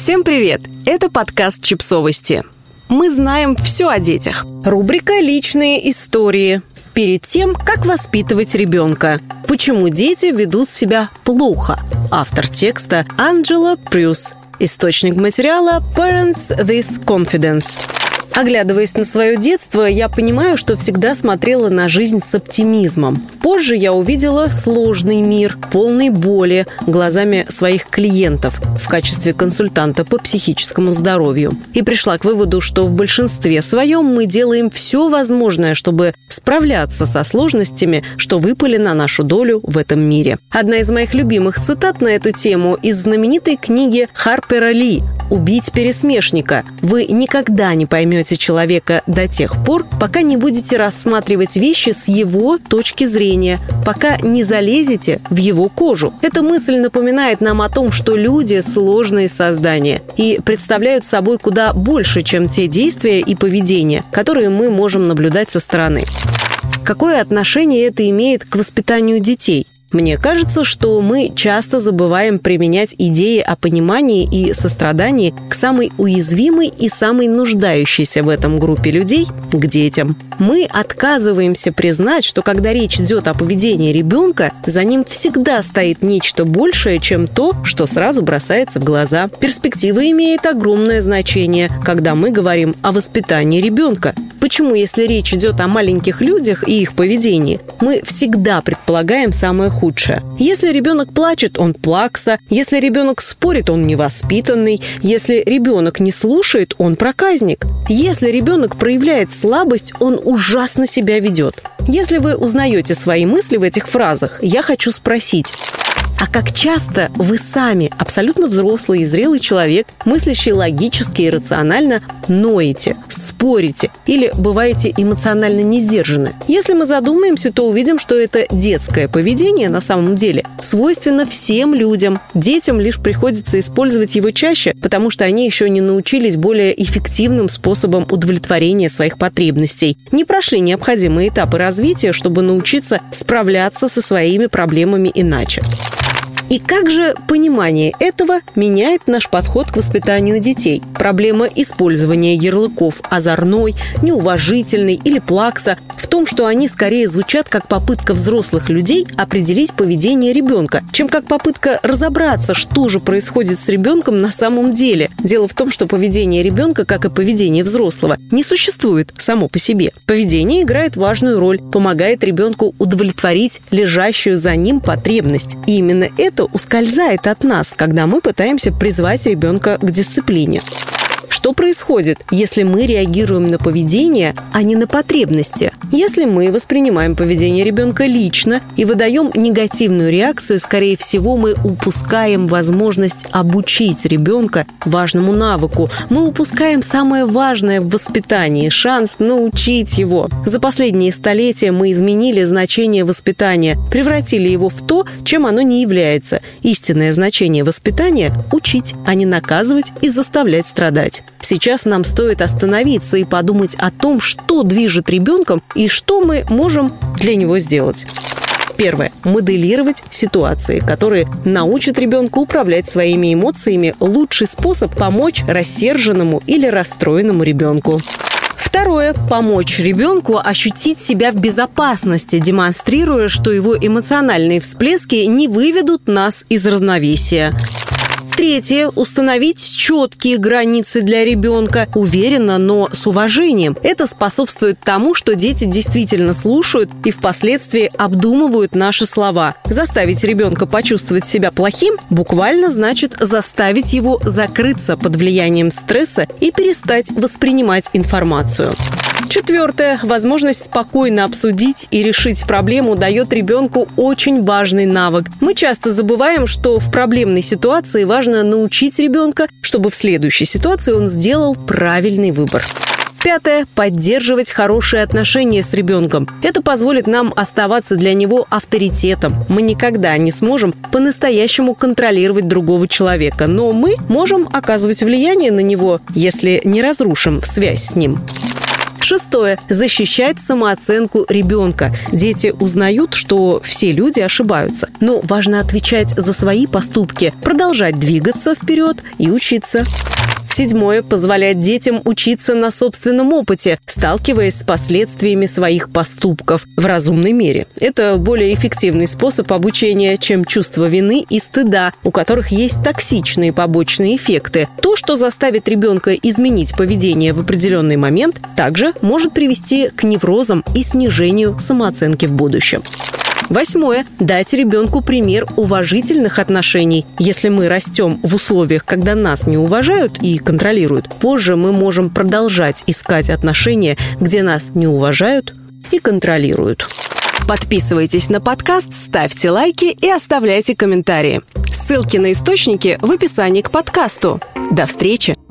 Всем привет! Это подкаст «Чипсовости». Мы знаем все о детях. Рубрика «Личные истории». Перед тем, как воспитывать ребенка. Почему дети ведут себя плохо. Автор текста Анджела Прюс. Источник материала Parents This Confidence. Оглядываясь на свое детство, я понимаю, что всегда смотрела на жизнь с оптимизмом. Позже я увидела сложный мир, полный боли, глазами своих клиентов в качестве консультанта по психическому здоровью. И пришла к выводу, что в большинстве своем мы делаем все возможное, чтобы справляться со сложностями, что выпали на нашу долю в этом мире. Одна из моих любимых цитат на эту тему из знаменитой книги Харпера Ли «Убить пересмешника». Вы никогда не поймете человека до тех пор, пока не будете рассматривать вещи с его точки зрения, пока не залезете в его кожу. Эта мысль напоминает нам о том, что люди – сложные создания и представляют собой куда больше, чем те действия и поведения, которые мы можем наблюдать со стороны. Какое отношение это имеет к воспитанию детей? Мне кажется, что мы часто забываем применять идеи о понимании и сострадании к самой уязвимой и самой нуждающейся в этом группе людей – к детям. Мы отказываемся признать, что когда речь идет о поведении ребенка, за ним всегда стоит нечто большее, чем то, что сразу бросается в глаза. Перспектива имеет огромное значение, когда мы говорим о воспитании ребенка. Почему, если речь идет о маленьких людях и их поведении, мы всегда предполагаем самое худшее. Если ребенок плачет, он плакса. Если ребенок спорит, он невоспитанный. Если ребенок не слушает, он проказник. Если ребенок проявляет слабость, он ужасно себя ведет. Если вы узнаете свои мысли в этих фразах, я хочу спросить, а как часто вы сами, абсолютно взрослый и зрелый человек, мыслящий логически и рационально, ноете, спорите или бываете эмоционально не сдержаны? Если мы задумаемся, то увидим, что это детское поведение на самом деле свойственно всем людям. Детям лишь приходится использовать его чаще, потому что они еще не научились более эффективным способом удовлетворения своих потребностей. Не прошли необходимые этапы развития, чтобы научиться справляться со своими проблемами иначе. И как же понимание этого меняет наш подход к воспитанию детей? Проблема использования ярлыков озорной, неуважительный или плакса в том, что они скорее звучат как попытка взрослых людей определить поведение ребенка, чем как попытка разобраться, что же происходит с ребенком на самом деле. Дело в том, что поведение ребенка, как и поведение взрослого, не существует само по себе. Поведение играет важную роль, помогает ребенку удовлетворить лежащую за ним потребность. И именно это это ускользает от нас, когда мы пытаемся призвать ребенка к дисциплине. Что происходит, если мы реагируем на поведение, а не на потребности? Если мы воспринимаем поведение ребенка лично и выдаем негативную реакцию, скорее всего, мы упускаем возможность обучить ребенка важному навыку. Мы упускаем самое важное в воспитании – шанс научить его. За последние столетия мы изменили значение воспитания, превратили его в то, чем оно не является. Истинное значение воспитания – учить, а не наказывать и заставлять страдать. Сейчас нам стоит остановиться и подумать о том, что движет ребенком и что мы можем для него сделать. Первое. Моделировать ситуации, которые научат ребенка управлять своими эмоциями. Лучший способ помочь рассерженному или расстроенному ребенку. Второе – помочь ребенку ощутить себя в безопасности, демонстрируя, что его эмоциональные всплески не выведут нас из равновесия. Третье – установить четкие границы для ребенка, уверенно, но с уважением. Это способствует тому, что дети действительно слушают и впоследствии обдумывают наши слова. Заставить ребенка почувствовать себя плохим буквально значит заставить его закрыться под влиянием стресса и перестать воспринимать информацию. Четвертое. Возможность спокойно обсудить и решить проблему дает ребенку очень важный навык. Мы часто забываем, что в проблемной ситуации важно научить ребенка, чтобы в следующей ситуации он сделал правильный выбор. Пятое – поддерживать хорошие отношения с ребенком. Это позволит нам оставаться для него авторитетом. Мы никогда не сможем по-настоящему контролировать другого человека, но мы можем оказывать влияние на него, если не разрушим связь с ним. Шестое. Защищать самооценку ребенка. Дети узнают, что все люди ошибаются. Но важно отвечать за свои поступки, продолжать двигаться вперед и учиться. Седьмое. Позволять детям учиться на собственном опыте, сталкиваясь с последствиями своих поступков в разумной мере. Это более эффективный способ обучения, чем чувство вины и стыда, у которых есть токсичные побочные эффекты. То, что заставит ребенка изменить поведение в определенный момент, также может привести к неврозам и снижению самооценки в будущем. Восьмое. Дать ребенку пример уважительных отношений. Если мы растем в условиях, когда нас не уважают и контролируют, позже мы можем продолжать искать отношения, где нас не уважают и контролируют. Подписывайтесь на подкаст, ставьте лайки и оставляйте комментарии. Ссылки на источники в описании к подкасту. До встречи!